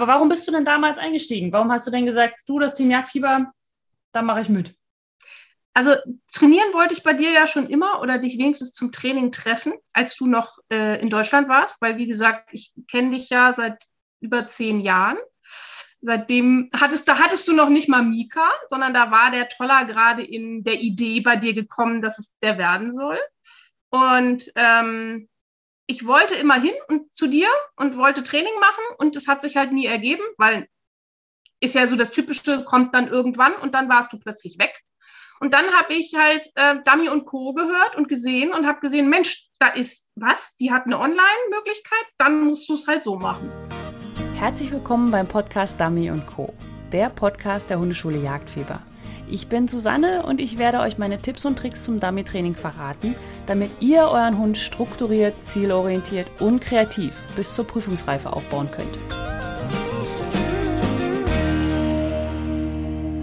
Aber warum bist du denn damals eingestiegen? Warum hast du denn gesagt, du, das Team Jagdfieber, da mache ich mit? Also trainieren wollte ich bei dir ja schon immer oder dich wenigstens zum Training treffen, als du noch äh, in Deutschland warst, weil wie gesagt, ich kenne dich ja seit über zehn Jahren. Seitdem hattest, da hattest du noch nicht mal Mika, sondern da war der Toller gerade in der Idee bei dir gekommen, dass es der werden soll. Und ähm, ich wollte immer hin und zu dir und wollte Training machen und es hat sich halt nie ergeben, weil ist ja so das Typische, kommt dann irgendwann und dann warst du plötzlich weg. Und dann habe ich halt äh, Dummy und Co. gehört und gesehen und habe gesehen, Mensch, da ist was, die hat eine Online-Möglichkeit, dann musst du es halt so machen. Herzlich willkommen beim Podcast Dummy und Co., der Podcast der Hundeschule Jagdfieber. Ich bin Susanne und ich werde euch meine Tipps und Tricks zum Dummy-Training verraten, damit ihr euren Hund strukturiert, zielorientiert und kreativ bis zur Prüfungsreife aufbauen könnt.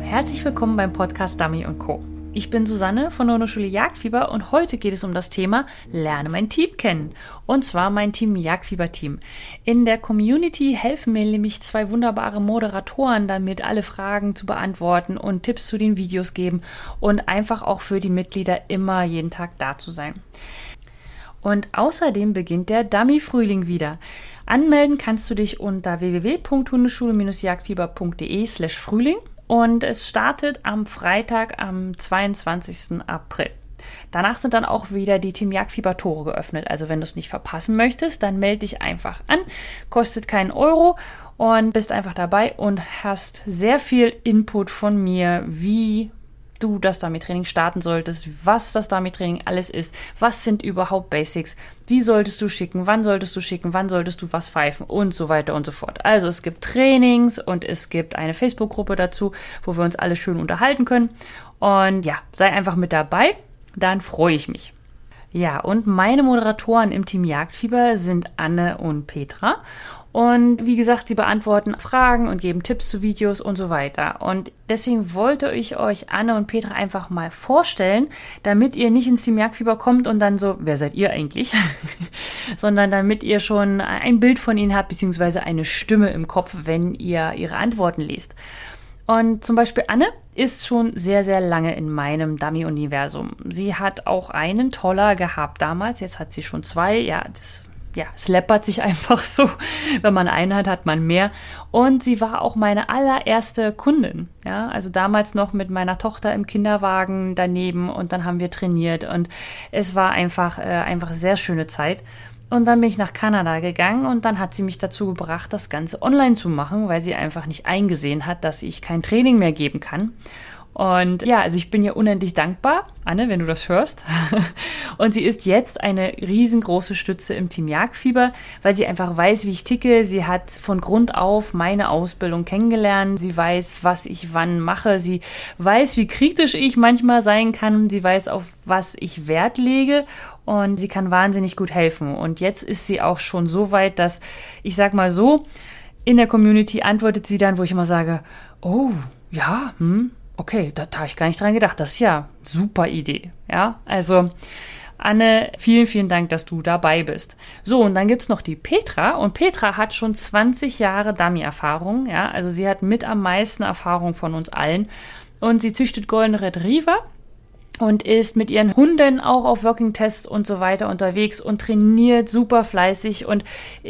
Herzlich willkommen beim Podcast Dummy Co. Ich bin Susanne von der Hundeschule Jagdfieber und heute geht es um das Thema Lerne mein Team kennen. Und zwar mein Team Jagdfieber-Team. In der Community helfen mir nämlich zwei wunderbare Moderatoren damit, alle Fragen zu beantworten und Tipps zu den Videos geben und einfach auch für die Mitglieder immer jeden Tag da zu sein. Und außerdem beginnt der Dummy-Frühling wieder. Anmelden kannst du dich unter www.hundeschule-jagdfieber.de slash Frühling und es startet am Freitag, am 22. April. Danach sind dann auch wieder die Team Jagdfieber Tore geöffnet. Also wenn du es nicht verpassen möchtest, dann melde dich einfach an. Kostet keinen Euro und bist einfach dabei und hast sehr viel Input von mir, wie du das Dummy-Training starten solltest, was das Dummy-Training alles ist, was sind überhaupt Basics, wie solltest du schicken, wann solltest du schicken, wann solltest du was pfeifen und so weiter und so fort. Also es gibt Trainings und es gibt eine Facebook-Gruppe dazu, wo wir uns alle schön unterhalten können. Und ja, sei einfach mit dabei, dann freue ich mich. Ja, und meine Moderatoren im Team Jagdfieber sind Anne und Petra. Und wie gesagt, sie beantworten Fragen und geben Tipps zu Videos und so weiter. Und deswegen wollte ich euch Anne und Petra einfach mal vorstellen, damit ihr nicht ins Team Jagdfieber kommt und dann so, wer seid ihr eigentlich? Sondern damit ihr schon ein Bild von ihnen habt, beziehungsweise eine Stimme im Kopf, wenn ihr ihre Antworten liest. Und zum Beispiel Anne ist schon sehr, sehr lange in meinem Dummy-Universum. Sie hat auch einen Toller gehabt damals, jetzt hat sie schon zwei. Ja, das ja, es läppert sich einfach so. Wenn man einen hat, hat man mehr. Und sie war auch meine allererste Kundin. Ja, also damals noch mit meiner Tochter im Kinderwagen daneben und dann haben wir trainiert und es war einfach, äh, einfach sehr schöne Zeit. Und dann bin ich nach Kanada gegangen und dann hat sie mich dazu gebracht, das Ganze online zu machen, weil sie einfach nicht eingesehen hat, dass ich kein Training mehr geben kann. Und ja, also ich bin ihr unendlich dankbar, Anne, wenn du das hörst. und sie ist jetzt eine riesengroße Stütze im Team Jagdfieber, weil sie einfach weiß, wie ich ticke. Sie hat von Grund auf meine Ausbildung kennengelernt. Sie weiß, was ich wann mache. Sie weiß, wie kritisch ich manchmal sein kann. Sie weiß, auf was ich Wert lege und sie kann wahnsinnig gut helfen. Und jetzt ist sie auch schon so weit, dass ich sag mal so, in der Community antwortet sie dann, wo ich immer sage, oh, ja, hm, okay, da, da habe ich gar nicht dran gedacht. Das ist ja super Idee. Ja, also Anne, vielen, vielen Dank, dass du dabei bist. So, und dann gibt's noch die Petra. Und Petra hat schon 20 Jahre Dummy-Erfahrung. Ja, also sie hat mit am meisten Erfahrung von uns allen. Und sie züchtet Golden Retriever und ist mit ihren Hunden auch auf Working Tests und so weiter unterwegs und trainiert super fleißig und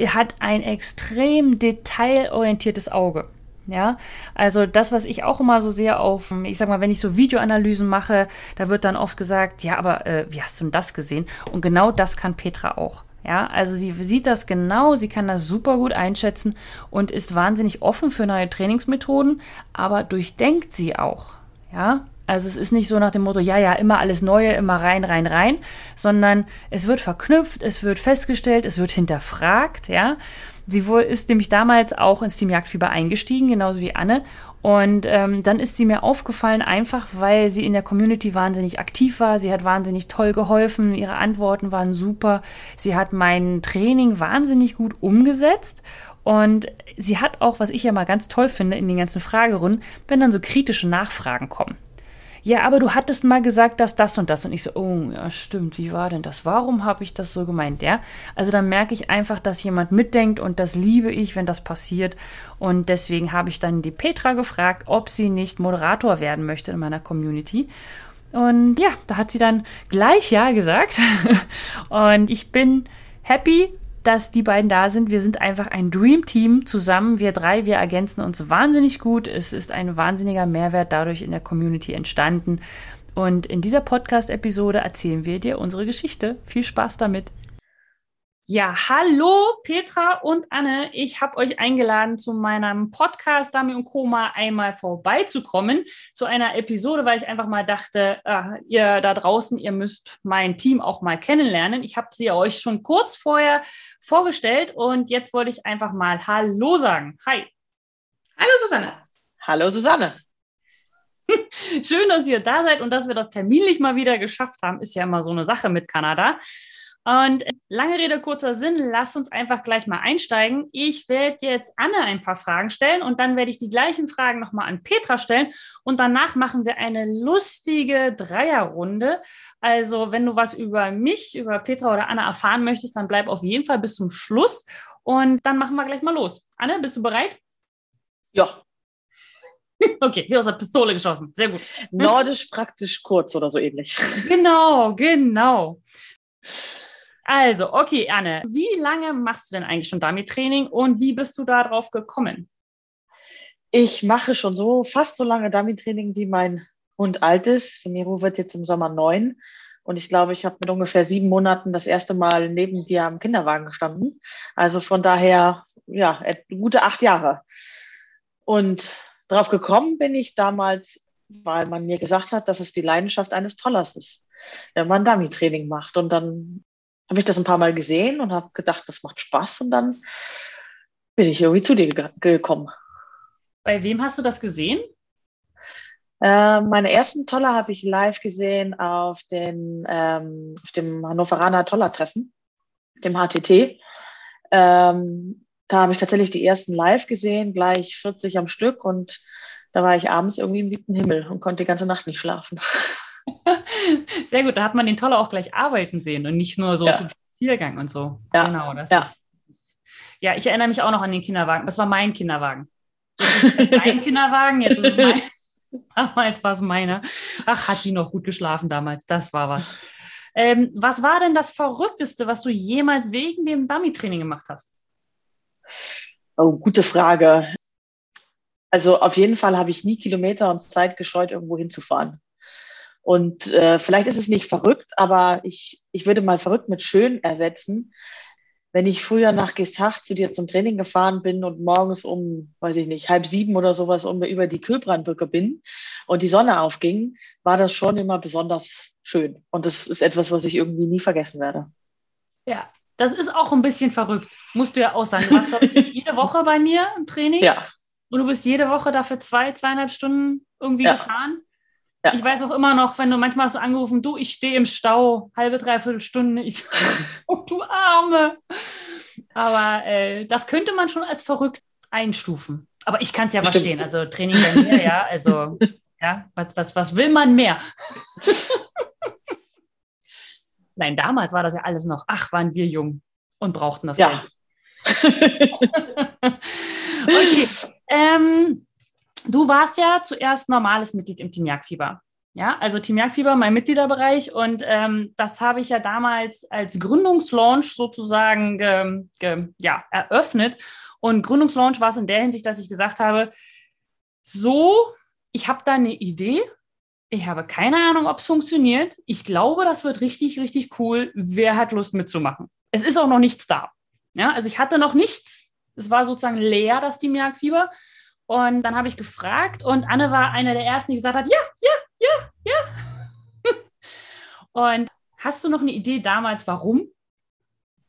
hat ein extrem detailorientiertes Auge. Ja, also das, was ich auch immer so sehe auf, ich sag mal, wenn ich so Videoanalysen mache, da wird dann oft gesagt, ja, aber äh, wie hast du denn das gesehen? Und genau das kann Petra auch. Ja, also sie sieht das genau, sie kann das super gut einschätzen und ist wahnsinnig offen für neue Trainingsmethoden, aber durchdenkt sie auch. Ja, also es ist nicht so nach dem Motto, ja, ja, immer alles Neue, immer rein, rein, rein, sondern es wird verknüpft, es wird festgestellt, es wird hinterfragt, ja. Sie ist nämlich damals auch ins Team Jagdfieber eingestiegen, genauso wie Anne. Und ähm, dann ist sie mir aufgefallen, einfach weil sie in der Community wahnsinnig aktiv war. Sie hat wahnsinnig toll geholfen. Ihre Antworten waren super. Sie hat mein Training wahnsinnig gut umgesetzt. Und sie hat auch, was ich ja mal ganz toll finde in den ganzen Fragerunden, wenn dann so kritische Nachfragen kommen ja, aber du hattest mal gesagt, dass das und das. Und ich so, oh, ja, stimmt, wie war denn das? Warum habe ich das so gemeint? Ja, also dann merke ich einfach, dass jemand mitdenkt und das liebe ich, wenn das passiert. Und deswegen habe ich dann die Petra gefragt, ob sie nicht Moderator werden möchte in meiner Community. Und ja, da hat sie dann gleich Ja gesagt. und ich bin happy, dass die beiden da sind. Wir sind einfach ein Dream Team zusammen. Wir drei, wir ergänzen uns wahnsinnig gut. Es ist ein wahnsinniger Mehrwert dadurch in der Community entstanden. Und in dieser Podcast-Episode erzählen wir dir unsere Geschichte. Viel Spaß damit. Ja, hallo Petra und Anne. Ich habe euch eingeladen, zu meinem Podcast Dami und Koma einmal vorbeizukommen, zu einer Episode, weil ich einfach mal dachte, äh, ihr da draußen, ihr müsst mein Team auch mal kennenlernen. Ich habe sie euch schon kurz vorher vorgestellt und jetzt wollte ich einfach mal Hallo sagen. Hi. Hallo Susanne. Hallo Susanne. Schön, dass ihr da seid und dass wir das terminlich mal wieder geschafft haben. Ist ja immer so eine Sache mit Kanada. Und lange Rede, kurzer Sinn, lass uns einfach gleich mal einsteigen. Ich werde jetzt Anne ein paar Fragen stellen und dann werde ich die gleichen Fragen nochmal an Petra stellen und danach machen wir eine lustige Dreierrunde. Also, wenn du was über mich, über Petra oder Anne erfahren möchtest, dann bleib auf jeden Fall bis zum Schluss und dann machen wir gleich mal los. Anne, bist du bereit? Ja. Okay, wie aus der Pistole geschossen. Sehr gut. Nordisch praktisch kurz oder so ähnlich. Genau, genau. Also, okay, Anne, wie lange machst du denn eigentlich schon Dummy-Training und wie bist du darauf gekommen? Ich mache schon so fast so lange Dummy-Training, wie mein Hund alt ist. Miro wird jetzt im Sommer neun. Und ich glaube, ich habe mit ungefähr sieben Monaten das erste Mal neben dir am Kinderwagen gestanden. Also von daher, ja, gute acht Jahre. Und darauf gekommen bin ich damals, weil man mir gesagt hat, dass es die Leidenschaft eines Tollers ist, wenn man Dummy-Training macht. Und dann habe ich das ein paar Mal gesehen und habe gedacht, das macht Spaß und dann bin ich irgendwie zu dir gekommen. Bei wem hast du das gesehen? Äh, meine ersten Toller habe ich live gesehen auf, den, ähm, auf dem Hannoveraner Toller-Treffen, dem HTT. Ähm, da habe ich tatsächlich die ersten live gesehen, gleich 40 am Stück und da war ich abends irgendwie im siebten Himmel und konnte die ganze Nacht nicht schlafen. Sehr gut, da hat man den Toller auch gleich arbeiten sehen und nicht nur so ja. zum Spaziergang und so. Ja. Genau, das ja. ist. Ja, ich erinnere mich auch noch an den Kinderwagen. Das war mein Kinderwagen. Jetzt ist dein Kinderwagen, jetzt ist es mein. Damals war es meiner. Ach, hat sie noch gut geschlafen damals. Das war was. Ähm, was war denn das Verrückteste, was du jemals wegen dem Dummy-Training gemacht hast? Oh, gute Frage. Also auf jeden Fall habe ich nie Kilometer und Zeit gescheut, irgendwo hinzufahren. Und äh, vielleicht ist es nicht verrückt, aber ich, ich würde mal verrückt mit schön ersetzen. Wenn ich früher nach Gesacht zu dir zum Training gefahren bin und morgens um, weiß ich nicht, halb sieben oder sowas um, über die Kühlbrandbrücke bin und die Sonne aufging, war das schon immer besonders schön. Und das ist etwas, was ich irgendwie nie vergessen werde. Ja, das ist auch ein bisschen verrückt, musst du ja auch sagen. Du warst, glaube ich, jede Woche bei mir im Training. Ja. Und du bist jede Woche dafür zwei, zweieinhalb Stunden irgendwie ja. gefahren. Ja. Ich weiß auch immer noch, wenn du manchmal so angerufen, du, ich stehe im Stau, halbe, dreiviertel Stunde. Ich oh, du Arme. Aber äh, das könnte man schon als verrückt einstufen. Aber ich kann es ja Stimmt. verstehen. Also Training bei mir, ja, also, ja, was, was, was will man mehr? Nein, damals war das ja alles noch, ach, waren wir jung und brauchten das ja. okay. Ähm, Du warst ja zuerst normales Mitglied im Team Jagdfieber. Ja, also Team Jagdfieber, mein Mitgliederbereich. Und ähm, das habe ich ja damals als Gründungslaunch sozusagen ge, ge, ja, eröffnet. Und Gründungslaunch war es in der Hinsicht, dass ich gesagt habe, so, ich habe da eine Idee. Ich habe keine Ahnung, ob es funktioniert. Ich glaube, das wird richtig, richtig cool. Wer hat Lust mitzumachen? Es ist auch noch nichts da. Ja, also ich hatte noch nichts. Es war sozusagen leer, das Team Jagdfieber. Und dann habe ich gefragt und Anne war eine der ersten, die gesagt hat, ja, ja, ja, ja. und hast du noch eine Idee damals, warum?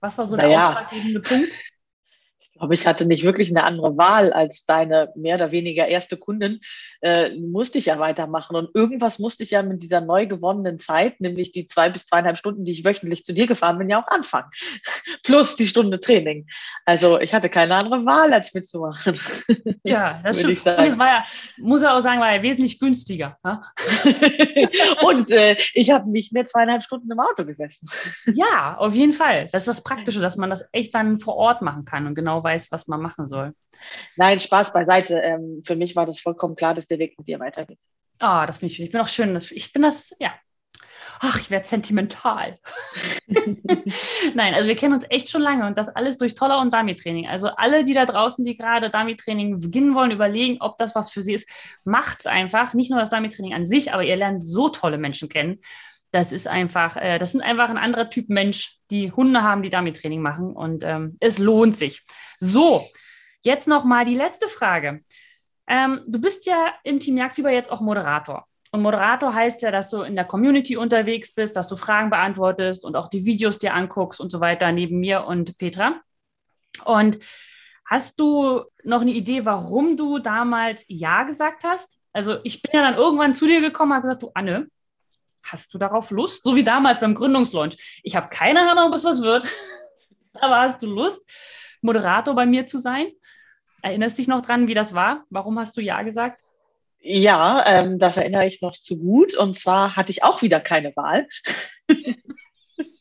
Was war so der naja. ausschlaggebende Punkt? Aber ich hatte nicht wirklich eine andere Wahl als deine mehr oder weniger erste Kundin. Äh, musste ich ja weitermachen. Und irgendwas musste ich ja mit dieser neu gewonnenen Zeit, nämlich die zwei bis zweieinhalb Stunden, die ich wöchentlich zu dir gefahren bin, ja auch anfangen. Plus die Stunde Training. Also ich hatte keine andere Wahl, als mitzumachen. Ja, das stimmt. Und es war ja, muss er auch sagen, war ja wesentlich günstiger. Und äh, ich habe nicht mehr zweieinhalb Stunden im Auto gesessen. Ja, auf jeden Fall. Das ist das Praktische, dass man das echt dann vor Ort machen kann und genau weiß, was man machen soll. Nein, Spaß beiseite. Ähm, für mich war das vollkommen klar, dass der Weg mit dir weitergeht. Ah, oh, das finde ich schön. Ich bin auch schön. Ich bin das, ja. Ach, ich werde sentimental. Nein, also wir kennen uns echt schon lange und das alles durch Toller und Dummy-Training. Also alle, die da draußen, die gerade Dummy-Training beginnen wollen, überlegen, ob das was für sie ist, macht es einfach. Nicht nur das Dummy-Training an sich, aber ihr lernt so tolle Menschen kennen. Das ist einfach, äh, das sind einfach ein anderer Typ Mensch, die Hunde haben, die Dummy-Training machen und ähm, es lohnt sich. So, jetzt noch mal die letzte Frage. Ähm, du bist ja im Team Jagdfieber jetzt auch Moderator. Und Moderator heißt ja, dass du in der Community unterwegs bist, dass du Fragen beantwortest und auch die Videos dir anguckst und so weiter, neben mir und Petra. Und hast du noch eine Idee, warum du damals Ja gesagt hast? Also ich bin ja dann irgendwann zu dir gekommen und habe gesagt, du Anne, hast du darauf Lust? So wie damals beim Gründungslaunch. Ich habe keine Ahnung, ob es was wird, aber hast du Lust, Moderator bei mir zu sein? Erinnerst dich noch dran, wie das war? Warum hast du Ja gesagt? Ja, ähm, das erinnere ich noch zu gut. Und zwar hatte ich auch wieder keine Wahl.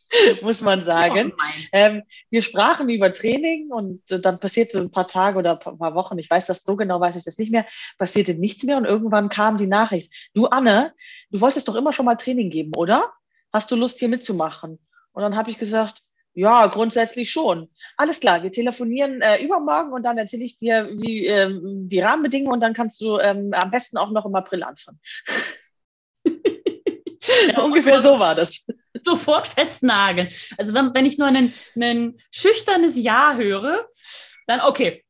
muss man sagen. Oh ähm, wir sprachen über Training und dann passierte ein paar Tage oder ein paar Wochen, ich weiß das so genau, weiß ich das nicht mehr, passierte nichts mehr und irgendwann kam die Nachricht, du Anne, du wolltest doch immer schon mal Training geben, oder? Hast du Lust hier mitzumachen? Und dann habe ich gesagt, ja, grundsätzlich schon. Alles klar, wir telefonieren äh, übermorgen und dann erzähle ich dir wie, ähm, die Rahmenbedingungen und dann kannst du ähm, am besten auch noch im April anfangen. ja, Ungefähr so war das. Sofort festnageln. Also wenn, wenn ich nur ein, ein schüchternes Ja höre, dann okay,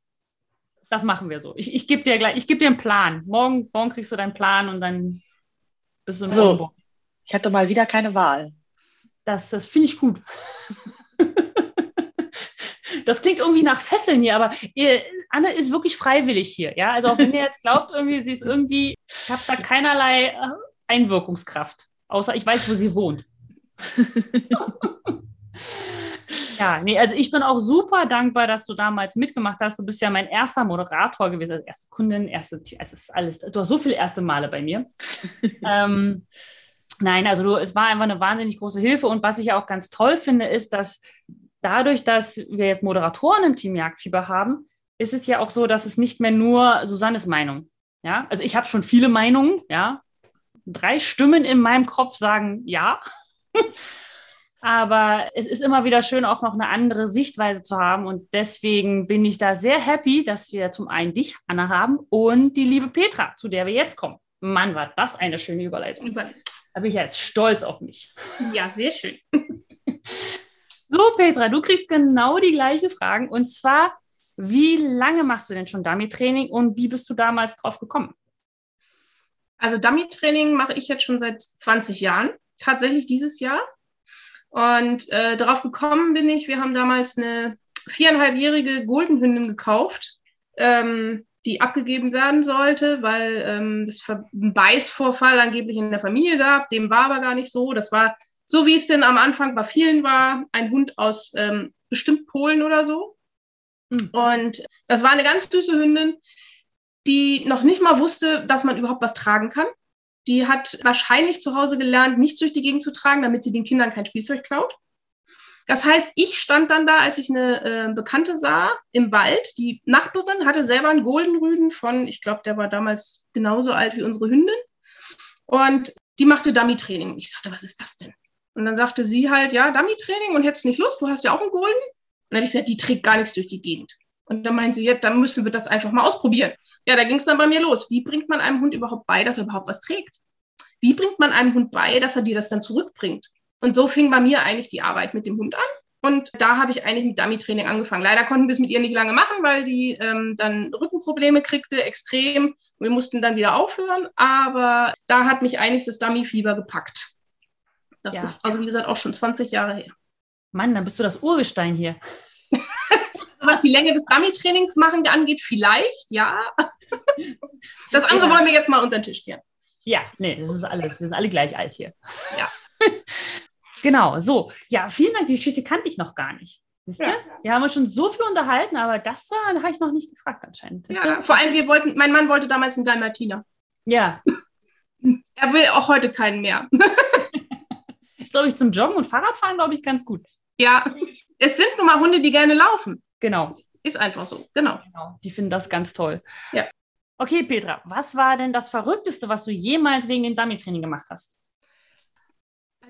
das machen wir so. Ich, ich gebe dir gleich, ich gebe dir einen Plan. Morgen, morgen kriegst du deinen Plan und dann bist du im so, Ich hatte mal wieder keine Wahl. Das, das finde ich gut. das klingt irgendwie nach Fesseln hier, aber ihr, Anne ist wirklich freiwillig hier. Ja, also auch wenn ihr jetzt glaubt, irgendwie, sie ist irgendwie, ich habe da keinerlei äh, Einwirkungskraft, außer ich weiß, wo sie wohnt. ja, nee, also ich bin auch super dankbar, dass du damals mitgemacht hast. Du bist ja mein erster Moderator gewesen, also erste Kundin, erste, also es ist alles, du hast so viele erste Male bei mir. ähm, Nein, also du, es war einfach eine wahnsinnig große Hilfe. Und was ich ja auch ganz toll finde, ist, dass dadurch, dass wir jetzt Moderatoren im Team Jagdfieber haben, ist es ja auch so, dass es nicht mehr nur Susannes Meinung. Ja, also ich habe schon viele Meinungen, ja. Drei Stimmen in meinem Kopf sagen ja. Aber es ist immer wieder schön, auch noch eine andere Sichtweise zu haben. Und deswegen bin ich da sehr happy, dass wir zum einen dich, Anna, haben und die liebe Petra, zu der wir jetzt kommen. Mann, war das eine schöne Überleitung. Da bin ich jetzt stolz auf mich. Ja, sehr schön. So, Petra, du kriegst genau die gleichen Fragen. Und zwar, wie lange machst du denn schon Dummy-Training und wie bist du damals drauf gekommen? Also Dummy-Training mache ich jetzt schon seit 20 Jahren, tatsächlich dieses Jahr. Und äh, darauf gekommen bin ich, wir haben damals eine viereinhalbjährige Goldenhündin gekauft. Ähm, die abgegeben werden sollte, weil ähm, es einen Beißvorfall angeblich in der Familie gab. Dem war aber gar nicht so. Das war so, wie es denn am Anfang bei vielen war, ein Hund aus ähm, bestimmt Polen oder so. Mhm. Und das war eine ganz süße Hündin, die noch nicht mal wusste, dass man überhaupt was tragen kann. Die hat wahrscheinlich zu Hause gelernt, nichts durch die Gegend zu tragen, damit sie den Kindern kein Spielzeug klaut. Das heißt, ich stand dann da, als ich eine äh, Bekannte sah im Wald. Die Nachbarin hatte selber einen Goldenrüden von, ich glaube, der war damals genauso alt wie unsere Hündin. Und die machte Dummy-Training. Ich sagte, was ist das denn? Und dann sagte sie halt, ja, Dummy-Training und hättest nicht Lust, du hast ja auch einen Golden. Und dann habe ich gesagt, die trägt gar nichts durch die Gegend. Und dann meinte sie, ja, dann müssen wir das einfach mal ausprobieren. Ja, da ging es dann bei mir los. Wie bringt man einem Hund überhaupt bei, dass er überhaupt was trägt? Wie bringt man einem Hund bei, dass er dir das dann zurückbringt? Und so fing bei mir eigentlich die Arbeit mit dem Hund an. Und da habe ich eigentlich mit Dummy-Training angefangen. Leider konnten wir es mit ihr nicht lange machen, weil die ähm, dann Rückenprobleme kriegte, extrem. Wir mussten dann wieder aufhören. Aber da hat mich eigentlich das Dummy-Fieber gepackt. Das ja. ist also, wie gesagt, auch schon 20 Jahre her. Mann, dann bist du das Urgestein hier. Was die Länge des Dummy-Trainings machen angeht, vielleicht, ja. Das andere ja. wollen wir jetzt mal unter den Tisch kehren. Ja, nee, das ist alles. Wir sind alle gleich alt hier. Ja. genau, so. Ja, vielen Dank. Die Geschichte kannte ich noch gar nicht. Wisst ihr? Ja. Wir haben uns schon so viel unterhalten, aber das da habe ich noch nicht gefragt anscheinend. Wisst ja, vor allem, wir wollten, mein Mann wollte damals einen Dalmatiner. Ja. Er will auch heute keinen mehr. ist, glaube ich, zum Joggen und Fahrradfahren, glaube ich, ganz gut. Ja, es sind nun mal Hunde, die gerne laufen. Genau. Ist einfach so, genau. genau. Die finden das ganz toll. Ja. Okay, Petra, was war denn das Verrückteste, was du jemals wegen dem Dummy-Training gemacht hast?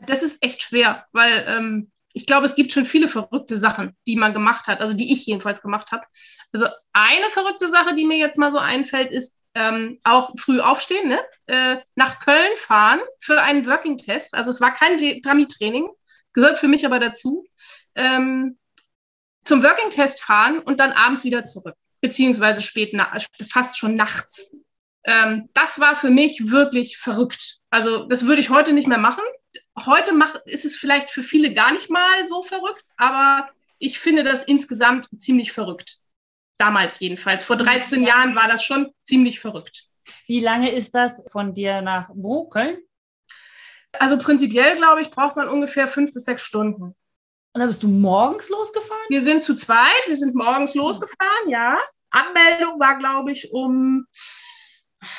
Das ist echt schwer, weil ähm, ich glaube, es gibt schon viele verrückte Sachen, die man gemacht hat, also die ich jedenfalls gemacht habe. Also eine verrückte Sache, die mir jetzt mal so einfällt, ist ähm, auch früh aufstehen, ne? äh, nach Köln fahren für einen Working-Test. Also es war kein Dummy-Training, gehört für mich aber dazu. Ähm, zum Working-Test fahren und dann abends wieder zurück beziehungsweise spät, fast schon nachts. Ähm, das war für mich wirklich verrückt. Also das würde ich heute nicht mehr machen. Heute mach, ist es vielleicht für viele gar nicht mal so verrückt, aber ich finde das insgesamt ziemlich verrückt. Damals jedenfalls. Vor 13 ja. Jahren war das schon ziemlich verrückt. Wie lange ist das von dir nach wo? Köln? Also prinzipiell, glaube ich, braucht man ungefähr fünf bis sechs Stunden. Und dann bist du morgens losgefahren? Wir sind zu zweit, wir sind morgens losgefahren, ja. Anmeldung war, glaube ich, um,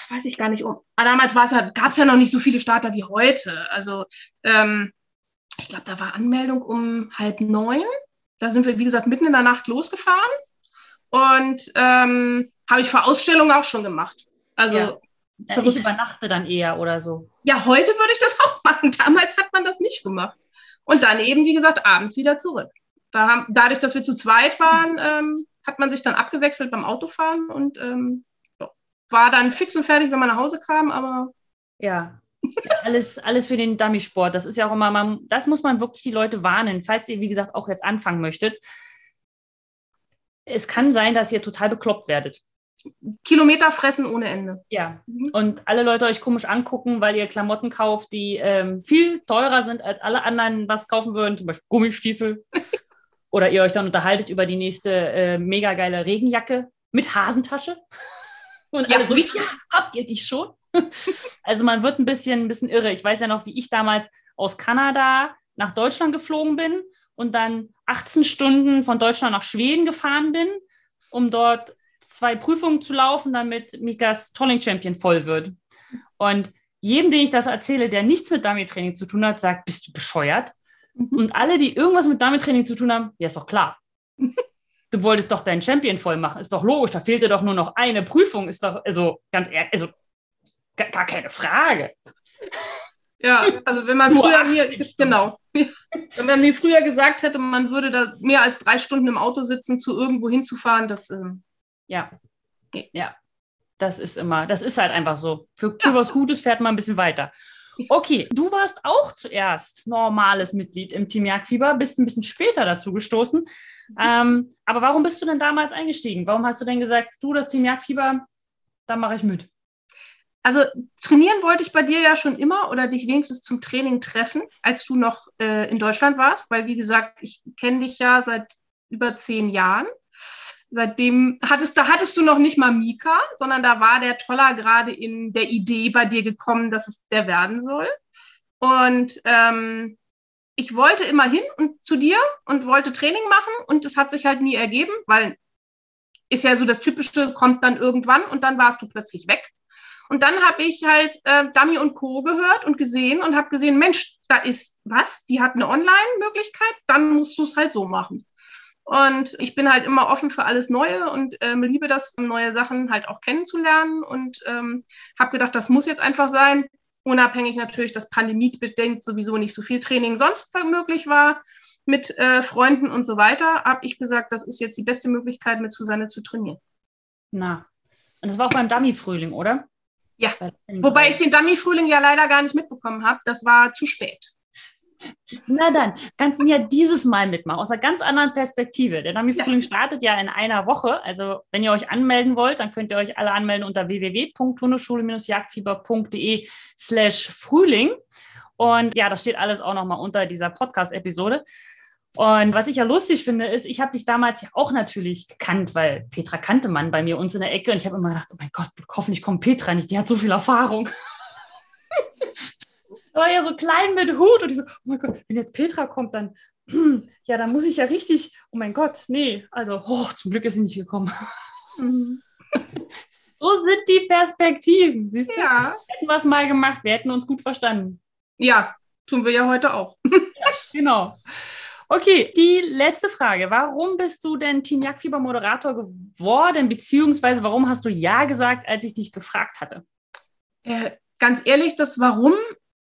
weiß ich gar nicht, um, aber damals gab es ja noch nicht so viele Starter wie heute. Also ähm, ich glaube, da war Anmeldung um halb neun. Da sind wir, wie gesagt, mitten in der Nacht losgefahren. Und ähm, habe ich vor Ausstellungen auch schon gemacht. Also ja. Ich übernachte dann eher oder so. Ja, heute würde ich das auch machen. Damals hat man das nicht gemacht. Und dann eben, wie gesagt, abends wieder zurück. Da haben, dadurch, dass wir zu zweit waren, ähm, hat man sich dann abgewechselt beim Autofahren und ähm, war dann fix und fertig, wenn man nach Hause kam, aber. Ja, alles, alles für den Dummy-Sport. Das ist ja auch immer, man, das muss man wirklich die Leute warnen, falls ihr, wie gesagt, auch jetzt anfangen möchtet. Es kann sein, dass ihr total bekloppt werdet. Kilometer fressen ohne Ende. Ja, mhm. und alle Leute euch komisch angucken, weil ihr Klamotten kauft, die ähm, viel teurer sind, als alle anderen was kaufen würden, zum Beispiel Gummistiefel. Oder ihr euch dann unterhaltet über die nächste äh, mega geile Regenjacke mit Hasentasche. Und ja, alle so, ja, habt ihr die schon? also man wird ein bisschen, ein bisschen irre. Ich weiß ja noch, wie ich damals aus Kanada nach Deutschland geflogen bin und dann 18 Stunden von Deutschland nach Schweden gefahren bin, um dort zwei Prüfungen zu laufen, damit Mikas Tolling Champion voll wird. Und jedem, den ich das erzähle, der nichts mit Dummy-Training zu tun hat, sagt, bist du bescheuert? Mhm. Und alle, die irgendwas mit Dummy-Training zu tun haben, ja, ist doch klar. du wolltest doch deinen Champion voll machen, ist doch logisch, da fehlt dir doch nur noch eine Prüfung, ist doch, also ganz ehrlich, also gar, gar keine Frage. Ja, also wenn man früher mir, genau, wenn man mir früher gesagt hätte, man würde da mehr als drei Stunden im Auto sitzen, zu irgendwo hinzufahren, das ähm, ja. Ja. Das ist immer, das ist halt einfach so. Für, für ja. was Gutes fährt man ein bisschen weiter. Okay, du warst auch zuerst normales Mitglied im Team Jagdfieber, bist ein bisschen später dazu gestoßen. Mhm. Ähm, aber warum bist du denn damals eingestiegen? Warum hast du denn gesagt, du, das Team Jagdfieber, da mache ich mit? Also trainieren wollte ich bei dir ja schon immer oder dich wenigstens zum Training treffen, als du noch äh, in Deutschland warst, weil wie gesagt, ich kenne dich ja seit über zehn Jahren seitdem hattest, da hattest du noch nicht mal Mika, sondern da war der Toller gerade in der Idee bei dir gekommen, dass es der werden soll. Und ähm, ich wollte immer hin und zu dir und wollte Training machen und es hat sich halt nie ergeben, weil ist ja so das Typische, kommt dann irgendwann und dann warst du plötzlich weg. Und dann habe ich halt äh, Dummy und Co. gehört und gesehen und habe gesehen, Mensch, da ist was, die hat eine Online-Möglichkeit, dann musst du es halt so machen. Und ich bin halt immer offen für alles Neue und ähm, liebe das, neue Sachen halt auch kennenzulernen und ähm, habe gedacht, das muss jetzt einfach sein. Unabhängig natürlich, dass Pandemie bedingt sowieso nicht so viel Training sonst möglich war mit äh, Freunden und so weiter, habe ich gesagt, das ist jetzt die beste Möglichkeit, mit Susanne zu trainieren. Na, und das war auch beim Dummy-Frühling, oder? Ja, wobei ich den Dummy-Frühling ja leider gar nicht mitbekommen habe. Das war zu spät. Na dann, kannst du ja dieses Mal mitmachen, aus einer ganz anderen Perspektive. Der Dummy-Frühling ja. startet ja in einer Woche. Also, wenn ihr euch anmelden wollt, dann könnt ihr euch alle anmelden unter www.hundeschule-jagdfieber.de slash Frühling. Und ja, das steht alles auch nochmal unter dieser Podcast-Episode. Und was ich ja lustig finde, ist, ich habe dich damals ja auch natürlich gekannt, weil Petra kannte man bei mir uns in der Ecke. Und ich habe immer gedacht, oh mein Gott, hoffentlich kommt Petra nicht, die hat so viel Erfahrung. War ja so klein mit Hut und ich so, oh mein Gott, wenn jetzt Petra kommt, dann, ja, dann muss ich ja richtig, oh mein Gott, nee, also, oh, zum Glück ist sie nicht gekommen. Mhm. so sind die Perspektiven, siehst du? Ja. Hätten wir es mal gemacht, wir hätten uns gut verstanden. Ja, tun wir ja heute auch. ja, genau. Okay, die letzte Frage. Warum bist du denn Team Jagdfieber Moderator geworden, beziehungsweise warum hast du Ja gesagt, als ich dich gefragt hatte? Äh, ganz ehrlich, das Warum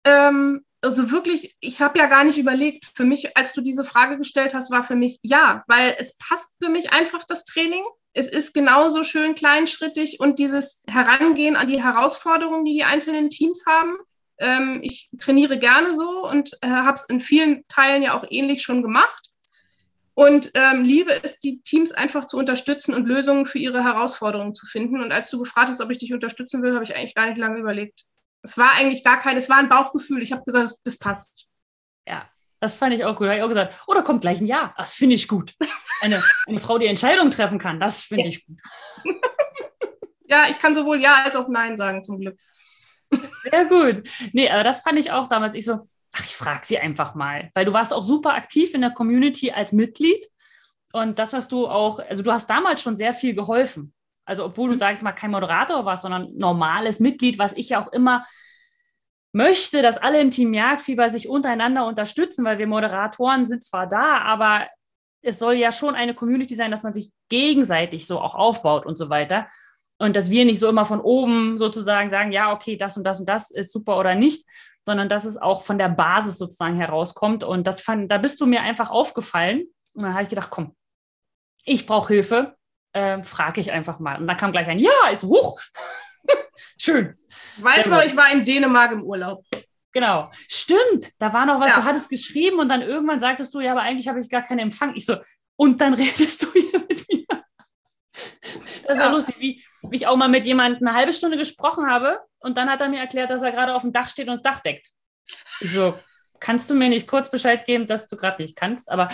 ähm, also wirklich, ich habe ja gar nicht überlegt. Für mich, als du diese Frage gestellt hast, war für mich ja, weil es passt für mich einfach das Training. Es ist genauso schön kleinschrittig und dieses Herangehen an die Herausforderungen, die die einzelnen Teams haben. Ähm, ich trainiere gerne so und äh, habe es in vielen Teilen ja auch ähnlich schon gemacht. Und ähm, liebe es, die Teams einfach zu unterstützen und Lösungen für ihre Herausforderungen zu finden. Und als du gefragt hast, ob ich dich unterstützen will, habe ich eigentlich gar nicht lange überlegt. Es war eigentlich gar kein, es war ein Bauchgefühl. Ich habe gesagt, das passt. Ja, das fand ich auch gut. Da habe ich auch gesagt, oh, da kommt gleich ein Ja. Das finde ich gut. Eine, eine Frau, die Entscheidungen treffen kann, das finde ja. ich gut. ja, ich kann sowohl Ja als auch Nein sagen, zum Glück. Sehr gut. Nee, aber das fand ich auch damals. Ich so, ach, ich frage sie einfach mal. Weil du warst auch super aktiv in der Community als Mitglied. Und das, was du auch, also du hast damals schon sehr viel geholfen. Also obwohl du, sage ich mal, kein Moderator warst, sondern normales Mitglied, was ich ja auch immer möchte, dass alle im Team Jagdfieber sich untereinander unterstützen, weil wir Moderatoren sind zwar da, aber es soll ja schon eine Community sein, dass man sich gegenseitig so auch aufbaut und so weiter. Und dass wir nicht so immer von oben sozusagen sagen, ja, okay, das und das und das ist super oder nicht, sondern dass es auch von der Basis sozusagen herauskommt. Und das fand, da bist du mir einfach aufgefallen. Und dann habe ich gedacht, komm, ich brauche Hilfe äh, frage ich einfach mal. Und dann kam gleich ein Ja, ist hoch. Schön. Weißt du, ich war in Dänemark im Urlaub. Genau. Stimmt, da war noch was, ja. du hattest geschrieben und dann irgendwann sagtest du, ja, aber eigentlich habe ich gar keinen Empfang. Ich so, und dann redest du hier mit mir. Das ist ja lustig, wie, wie ich auch mal mit jemandem eine halbe Stunde gesprochen habe und dann hat er mir erklärt, dass er gerade auf dem Dach steht und das Dach deckt. Ich so, kannst du mir nicht kurz Bescheid geben, dass du gerade nicht kannst? Aber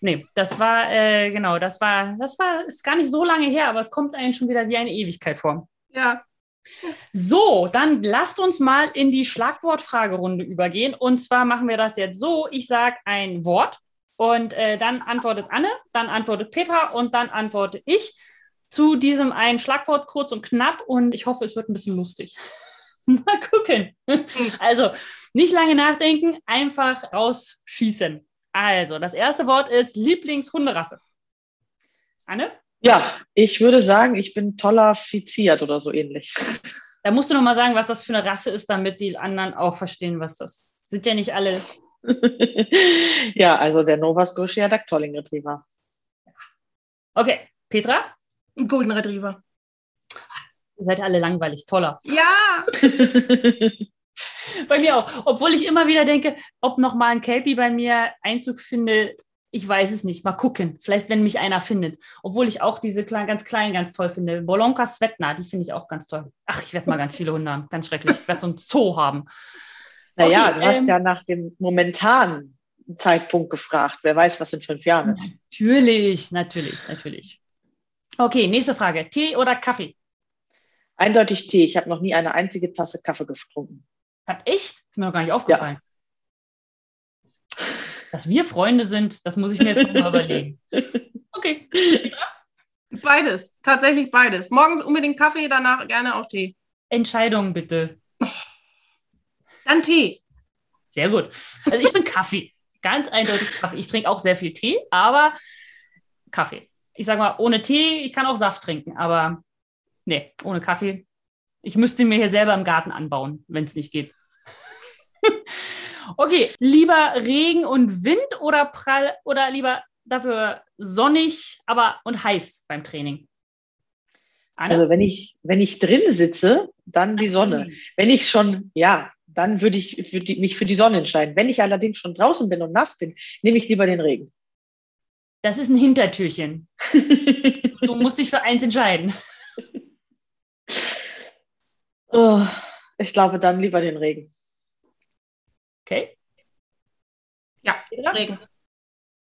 nee, das war, äh, genau, das war, das war, ist gar nicht so lange her, aber es kommt einem schon wieder wie eine Ewigkeit vor. Ja. So, dann lasst uns mal in die Schlagwortfragerunde übergehen. Und zwar machen wir das jetzt so: Ich sage ein Wort und äh, dann antwortet Anne, dann antwortet Petra und dann antworte ich zu diesem ein Schlagwort kurz und knapp. Und ich hoffe, es wird ein bisschen lustig. mal gucken. Hm. Also, nicht lange nachdenken, einfach rausschießen. Also, das erste Wort ist Lieblingshunderasse. Anne? Ja, ich würde sagen, ich bin tolerifiziert oder so ähnlich. Da musst du noch mal sagen, was das für eine Rasse ist, damit die anderen auch verstehen, was das sind. ja nicht alle. ja, also der Nova Scotia Dactolling Retriever. Okay, Petra? Golden Retriever. Ihr seid alle langweilig, toller. Ja! bei mir auch. Obwohl ich immer wieder denke, ob noch mal ein Kelpie bei mir Einzug findet, ich weiß es nicht. Mal gucken. Vielleicht, wenn mich einer findet. Obwohl ich auch diese kleinen, ganz kleinen ganz toll finde. Bolonka Svetna, die finde ich auch ganz toll. Ach, ich werde mal ganz viele Hunde haben. Ganz schrecklich. Ich werde so ein Zoo haben. Naja, okay, du hast ähm, ja nach dem momentanen Zeitpunkt gefragt. Wer weiß, was in fünf Jahren ist. Natürlich, natürlich, natürlich. Okay, nächste Frage. Tee oder Kaffee? Eindeutig Tee. Ich habe noch nie eine einzige Tasse Kaffee getrunken. Hat echt? Ist mir noch gar nicht aufgefallen. Ja. Dass wir Freunde sind, das muss ich mir jetzt nochmal überlegen. Okay. Beides, tatsächlich beides. Morgens unbedingt Kaffee, danach gerne auch Tee. Entscheidung bitte. Dann Tee. Sehr gut. Also ich bin Kaffee. Ganz eindeutig Kaffee. Ich trinke auch sehr viel Tee, aber Kaffee. Ich sage mal, ohne Tee, ich kann auch Saft trinken, aber nee, ohne Kaffee ich müsste mir hier selber im Garten anbauen, wenn es nicht geht. okay, lieber Regen und Wind oder prall oder lieber dafür sonnig, aber und heiß beim Training? Anne? Also wenn ich, wenn ich drin sitze, dann die Sonne. Wenn ich schon, ja, dann würde ich für die, mich für die Sonne entscheiden. Wenn ich allerdings schon draußen bin und nass bin, nehme ich lieber den Regen. Das ist ein Hintertürchen. du musst dich für eins entscheiden. Oh, ich glaube dann lieber den Regen. Okay. Ja, Regen.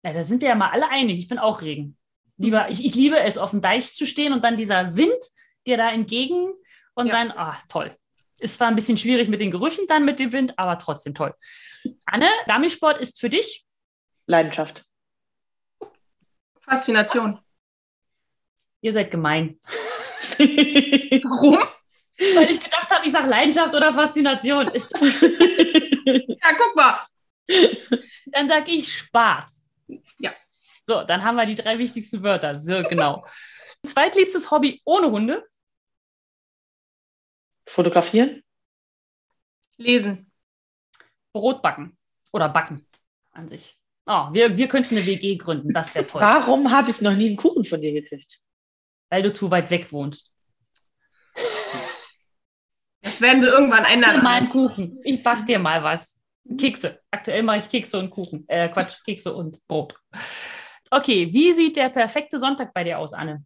Ja, da sind wir ja mal alle einig. Ich bin auch Regen. Lieber, ich, ich liebe es, auf dem Deich zu stehen und dann dieser Wind dir da entgegen und ja. dann, ah, toll. Ist zwar ein bisschen schwierig mit den Gerüchen dann mit dem Wind, aber trotzdem toll. Anne, Dummy-Sport ist für dich? Leidenschaft. Faszination. Ihr seid gemein. Warum? Weil ich gedacht habe, ich sage Leidenschaft oder Faszination. Ist das ja, guck mal. Dann sage ich Spaß. Ja. So, dann haben wir die drei wichtigsten Wörter. So, genau. Zweitliebstes Hobby ohne Hunde? Fotografieren. Lesen. Brot backen. Oder backen an sich. Oh, wir, wir könnten eine WG gründen, das wäre toll. Warum habe ich noch nie einen Kuchen von dir gekriegt? Weil du zu weit weg wohnst. Das werden wir irgendwann ändern. Mal einen Kuchen. Ich back dir mal was. Kekse. Aktuell mache ich Kekse und Kuchen. Äh, Quatsch, Kekse und Brot. Okay, wie sieht der perfekte Sonntag bei dir aus, Anne?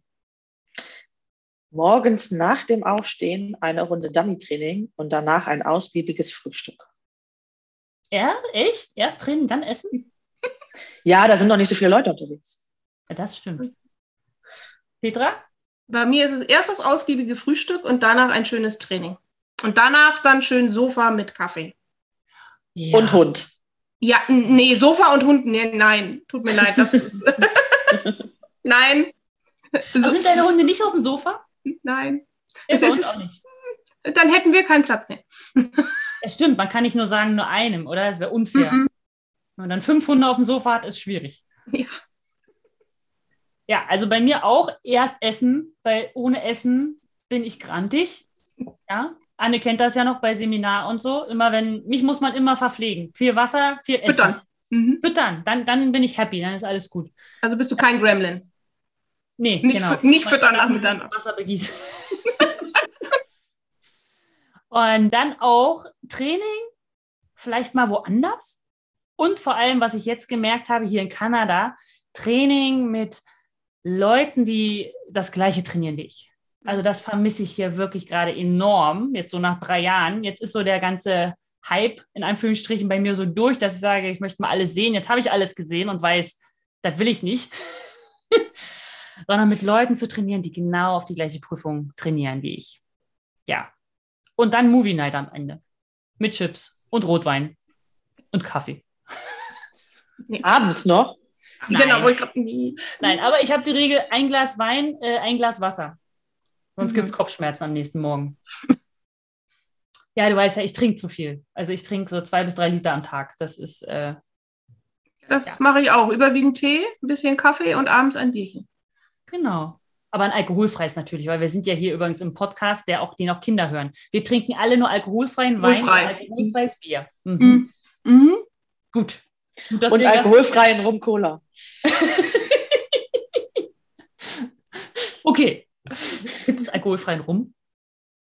Morgens nach dem Aufstehen eine Runde Dummy-Training und danach ein ausgiebiges Frühstück. Ja, echt? Erst Training, dann Essen? Ja, da sind noch nicht so viele Leute unterwegs. Das stimmt. Petra? Bei mir ist es erst das ausgiebige Frühstück und danach ein schönes Training. Und danach dann schön Sofa mit Kaffee. Ja. Und Hund. Ja, nee, Sofa und Hund, nee, nein, tut mir leid, das ist. nein. So. Sind deine Hunde nicht auf dem Sofa? Nein. Ja, es ist, auch nicht. Dann hätten wir keinen Platz mehr. Ja, stimmt, man kann nicht nur sagen, nur einem, oder? Das wäre unfair. Mm -mm. Wenn man dann fünf Hunde auf dem Sofa hat, ist schwierig. Ja. Ja, also bei mir auch erst Essen, weil ohne Essen bin ich grantig. Ja, Anne kennt das ja noch bei Seminar und so. Immer wenn, mich muss man immer verpflegen. Viel Wasser, viel Essen. Füttern. Mhm. Füttern, dann, dann bin ich happy, dann ist alles gut. Also bist du kein Gremlin. Nee, nicht, genau. nicht füttern nach Mitternacht. Wasser begießen. und dann auch Training, vielleicht mal woanders. Und vor allem, was ich jetzt gemerkt habe, hier in Kanada, Training mit Leuten, die das Gleiche trainieren wie ich. Also das vermisse ich hier wirklich gerade enorm, jetzt so nach drei Jahren. Jetzt ist so der ganze Hype in Anführungsstrichen bei mir so durch, dass ich sage, ich möchte mal alles sehen. Jetzt habe ich alles gesehen und weiß, das will ich nicht. Sondern mit Leuten zu trainieren, die genau auf die gleiche Prüfung trainieren wie ich. Ja. Und dann Movie Night am Ende. Mit Chips und Rotwein und Kaffee. Abends noch? Nein. Genau, ich grad, Nein, aber ich habe die Regel, ein Glas Wein, äh, ein Glas Wasser. Sonst mhm. gibt es Kopfschmerzen am nächsten Morgen. ja, du weißt ja, ich trinke zu viel. Also ich trinke so zwei bis drei Liter am Tag. Das ist. Äh, das ja. mache ich auch. Überwiegend Tee, ein bisschen Kaffee und abends ein Bierchen. Genau. Aber ein alkoholfreies natürlich, weil wir sind ja hier übrigens im Podcast, der auch, den auch Kinder hören. Wir trinken alle nur alkoholfreien Wein und alkoholfreies Bier. Mhm. Mhm. mhm. Gut. Gut und alkoholfreien Rum-Cola. okay. Gibt es alkoholfreien Rum?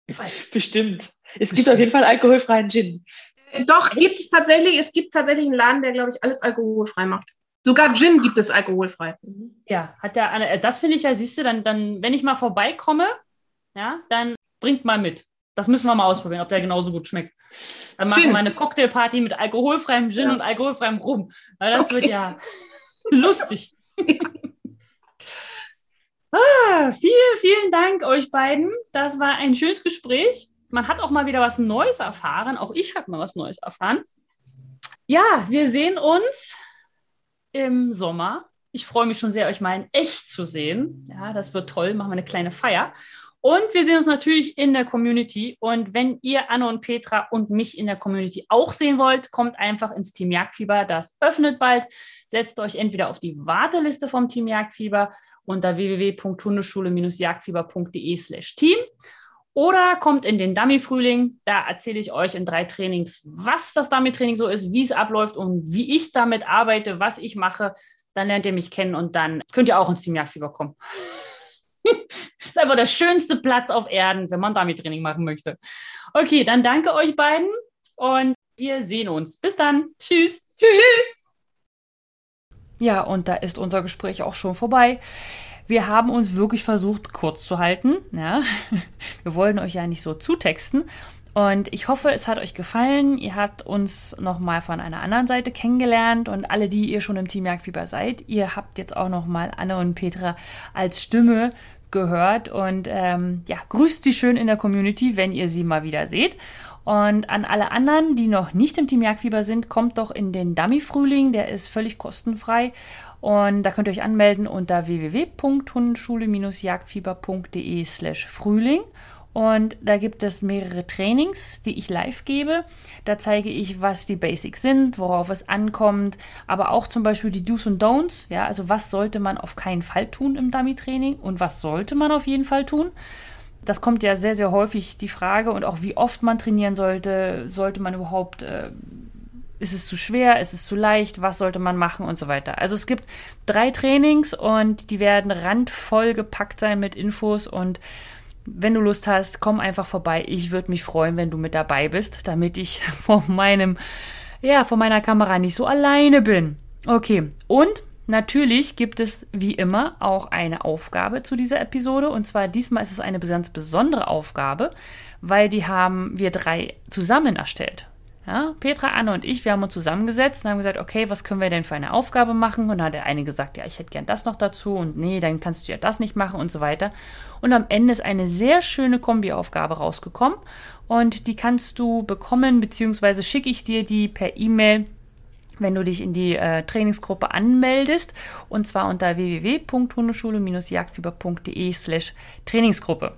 Ich weiß es. Bestimmt. Es Bestimmt. gibt auf jeden Fall alkoholfreien Gin. Äh, doch, gibt es tatsächlich. Es gibt tatsächlich einen Laden, der, glaube ich, alles alkoholfrei macht. Sogar Gin gibt es alkoholfrei. Ja, hat der äh, das finde ich ja, siehst du, dann, dann, wenn ich mal vorbeikomme, ja, dann bringt mal mit. Das müssen wir mal ausprobieren, ob der genauso gut schmeckt. Dann machen wir eine Cocktailparty mit alkoholfreiem Gin ja. und alkoholfreiem Rum. Weil das okay. wird ja lustig. ah, vielen, vielen Dank euch beiden. Das war ein schönes Gespräch. Man hat auch mal wieder was Neues erfahren. Auch ich habe mal was Neues erfahren. Ja, wir sehen uns im Sommer. Ich freue mich schon sehr, euch mal in echt zu sehen. Ja, das wird toll. Machen wir eine kleine Feier. Und wir sehen uns natürlich in der Community. Und wenn ihr Anne und Petra und mich in der Community auch sehen wollt, kommt einfach ins Team Jagdfieber. Das öffnet bald. Setzt euch entweder auf die Warteliste vom Team Jagdfieber unter www.hundeschule-jagdfieber.de slash Team oder kommt in den Dummy-Frühling. Da erzähle ich euch in drei Trainings, was das Dummy-Training so ist, wie es abläuft und wie ich damit arbeite, was ich mache. Dann lernt ihr mich kennen und dann könnt ihr auch ins Team Jagdfieber kommen ist einfach der schönste Platz auf Erden, wenn man damit Training machen möchte. Okay, dann danke euch beiden und wir sehen uns. Bis dann. Tschüss. Tschüss. Ja, und da ist unser Gespräch auch schon vorbei. Wir haben uns wirklich versucht, kurz zu halten. Ja. Wir wollen euch ja nicht so zutexten. Und ich hoffe, es hat euch gefallen. Ihr habt uns nochmal von einer anderen Seite kennengelernt und alle, die ihr schon im Team Jagdfieber seid, ihr habt jetzt auch nochmal Anne und Petra als Stimme gehört und ähm, ja, grüßt sie schön in der Community, wenn ihr sie mal wieder seht. Und an alle anderen, die noch nicht im Team Jagdfieber sind, kommt doch in den Dummy-Frühling, der ist völlig kostenfrei. Und da könnt ihr euch anmelden unter www.hundeschule-jagdfieber.de slash Frühling. Und da gibt es mehrere Trainings, die ich live gebe. Da zeige ich, was die Basics sind, worauf es ankommt, aber auch zum Beispiel die Do's und Don'ts. Ja, also was sollte man auf keinen Fall tun im Dummy-Training und was sollte man auf jeden Fall tun. Das kommt ja sehr, sehr häufig die Frage und auch wie oft man trainieren sollte. Sollte man überhaupt, äh, ist es zu schwer, ist es zu leicht, was sollte man machen und so weiter. Also es gibt drei Trainings und die werden randvoll gepackt sein mit Infos und wenn du Lust hast, komm einfach vorbei. Ich würde mich freuen, wenn du mit dabei bist, damit ich vor meinem, ja, vor meiner Kamera nicht so alleine bin. Okay. Und natürlich gibt es wie immer auch eine Aufgabe zu dieser Episode. Und zwar diesmal ist es eine ganz besondere Aufgabe, weil die haben wir drei zusammen erstellt. Ja, Petra, Anne und ich, wir haben uns zusammengesetzt und haben gesagt, okay, was können wir denn für eine Aufgabe machen? Und dann hat der eine gesagt, ja, ich hätte gern das noch dazu und nee, dann kannst du ja das nicht machen und so weiter. Und am Ende ist eine sehr schöne Kombi-Aufgabe rausgekommen und die kannst du bekommen, beziehungsweise schicke ich dir die per E-Mail wenn du dich in die äh, Trainingsgruppe anmeldest und zwar unter www.hundeschule-jagdfieber.de slash Trainingsgruppe.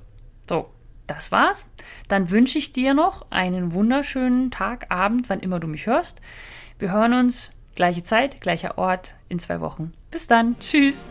So, das war's. Dann wünsche ich dir noch einen wunderschönen Tag, Abend, wann immer du mich hörst. Wir hören uns gleiche Zeit, gleicher Ort in zwei Wochen. Bis dann. Tschüss.